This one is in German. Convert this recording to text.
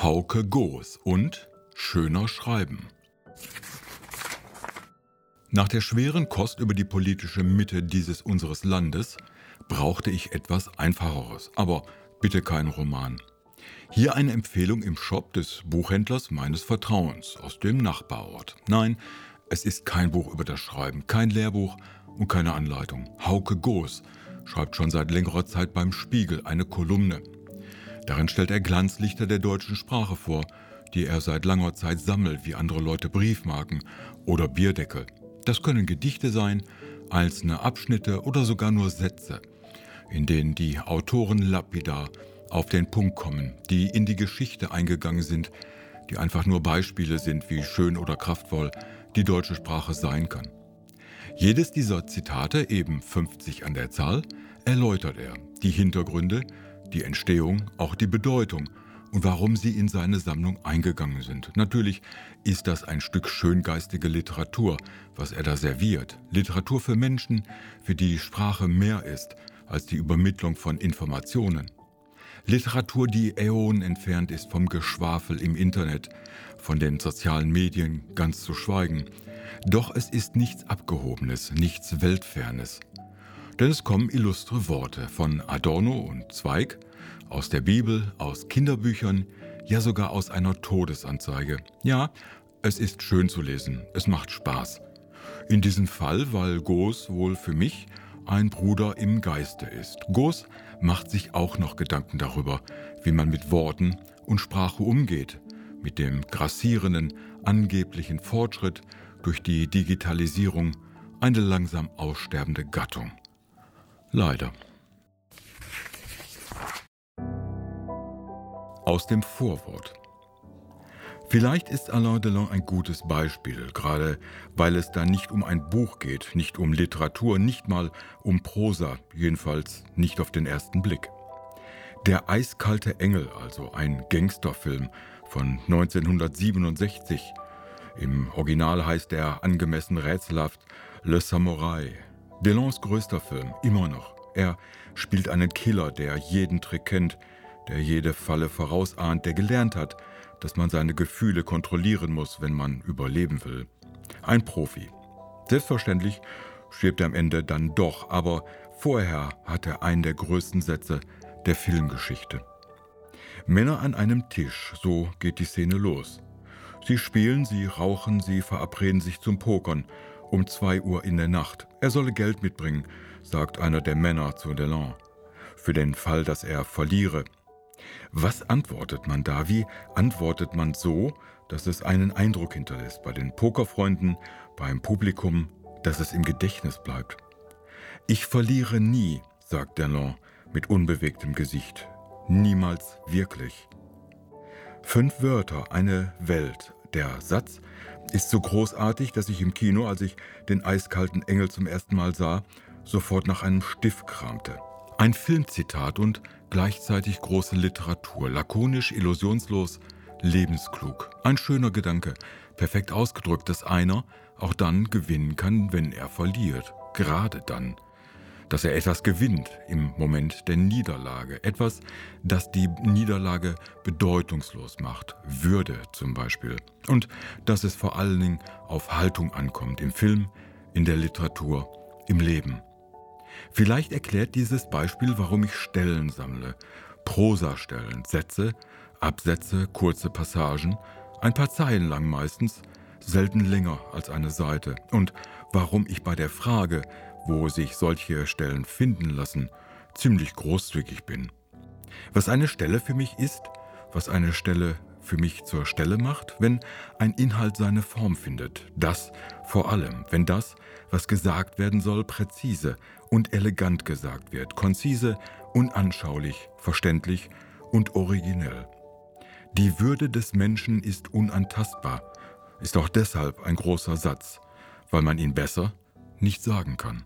Hauke Goos und Schöner Schreiben. Nach der schweren Kost über die politische Mitte dieses unseres Landes brauchte ich etwas Einfacheres, aber bitte keinen Roman. Hier eine Empfehlung im Shop des Buchhändlers meines Vertrauens aus dem Nachbarort. Nein, es ist kein Buch über das Schreiben, kein Lehrbuch und keine Anleitung. Hauke Goos schreibt schon seit längerer Zeit beim Spiegel eine Kolumne. Darin stellt er Glanzlichter der deutschen Sprache vor, die er seit langer Zeit sammelt, wie andere Leute Briefmarken oder Bierdeckel. Das können Gedichte sein, einzelne Abschnitte oder sogar nur Sätze, in denen die Autoren lapidar auf den Punkt kommen, die in die Geschichte eingegangen sind, die einfach nur Beispiele sind, wie schön oder kraftvoll die deutsche Sprache sein kann. Jedes dieser Zitate, eben 50 an der Zahl, erläutert er die Hintergründe, die Entstehung, auch die Bedeutung und warum sie in seine Sammlung eingegangen sind. Natürlich ist das ein Stück schöngeistige Literatur, was er da serviert. Literatur für Menschen, für die Sprache mehr ist als die Übermittlung von Informationen. Literatur, die Äonen entfernt ist vom Geschwafel im Internet, von den sozialen Medien ganz zu schweigen. Doch es ist nichts Abgehobenes, nichts Weltfernes. Denn es kommen illustre Worte von Adorno und Zweig, aus der Bibel, aus Kinderbüchern, ja sogar aus einer Todesanzeige. Ja, es ist schön zu lesen, es macht Spaß. In diesem Fall, weil Goos wohl für mich ein Bruder im Geiste ist. Goos macht sich auch noch Gedanken darüber, wie man mit Worten und Sprache umgeht, mit dem grassierenden, angeblichen Fortschritt durch die Digitalisierung eine langsam aussterbende Gattung. Leider. Aus dem Vorwort. Vielleicht ist Alain Delon ein gutes Beispiel, gerade weil es da nicht um ein Buch geht, nicht um Literatur, nicht mal um Prosa, jedenfalls nicht auf den ersten Blick. Der eiskalte Engel, also ein Gangsterfilm von 1967. Im Original heißt er angemessen rätselhaft Le Samurai. Delons größter Film, immer noch. Er spielt einen Killer, der jeden Trick kennt, der jede Falle vorausahnt, der gelernt hat, dass man seine Gefühle kontrollieren muss, wenn man überleben will. Ein Profi. Selbstverständlich stirbt er am Ende dann doch, aber vorher hat er einen der größten Sätze der Filmgeschichte. Männer an einem Tisch, so geht die Szene los. Sie spielen, sie rauchen, sie verabreden sich zum Pokern um zwei Uhr in der Nacht. Er solle Geld mitbringen, sagt einer der Männer zu Delan. Für den Fall, dass er verliere. Was antwortet man da? Wie antwortet man so, dass es einen Eindruck hinterlässt bei den Pokerfreunden, beim Publikum, dass es im Gedächtnis bleibt? Ich verliere nie, sagt Delon mit unbewegtem Gesicht. Niemals wirklich. Fünf Wörter, eine Welt. Der Satz ist so großartig, dass ich im Kino, als ich den eiskalten Engel zum ersten Mal sah, sofort nach einem Stift kramte. Ein Filmzitat und gleichzeitig große Literatur, lakonisch, illusionslos, lebensklug. Ein schöner Gedanke, perfekt ausgedrückt, dass einer auch dann gewinnen kann, wenn er verliert. Gerade dann. Dass er etwas gewinnt im Moment der Niederlage. Etwas, das die Niederlage bedeutungslos macht. Würde zum Beispiel. Und dass es vor allen Dingen auf Haltung ankommt. Im Film, in der Literatur, im Leben. Vielleicht erklärt dieses Beispiel, warum ich Stellen sammle. Prosastellen, Sätze, Absätze, kurze Passagen, ein paar Zeilen lang meistens, selten länger als eine Seite. Und warum ich bei der Frage, wo sich solche Stellen finden lassen, ziemlich großzügig bin. Was eine Stelle für mich ist, was eine Stelle für mich zur Stelle macht, wenn ein Inhalt seine Form findet. Das vor allem, wenn das, was gesagt werden soll, präzise und elegant gesagt wird, konzise, unanschaulich, verständlich und originell. Die Würde des Menschen ist unantastbar, ist auch deshalb ein großer Satz, weil man ihn besser nicht sagen kann.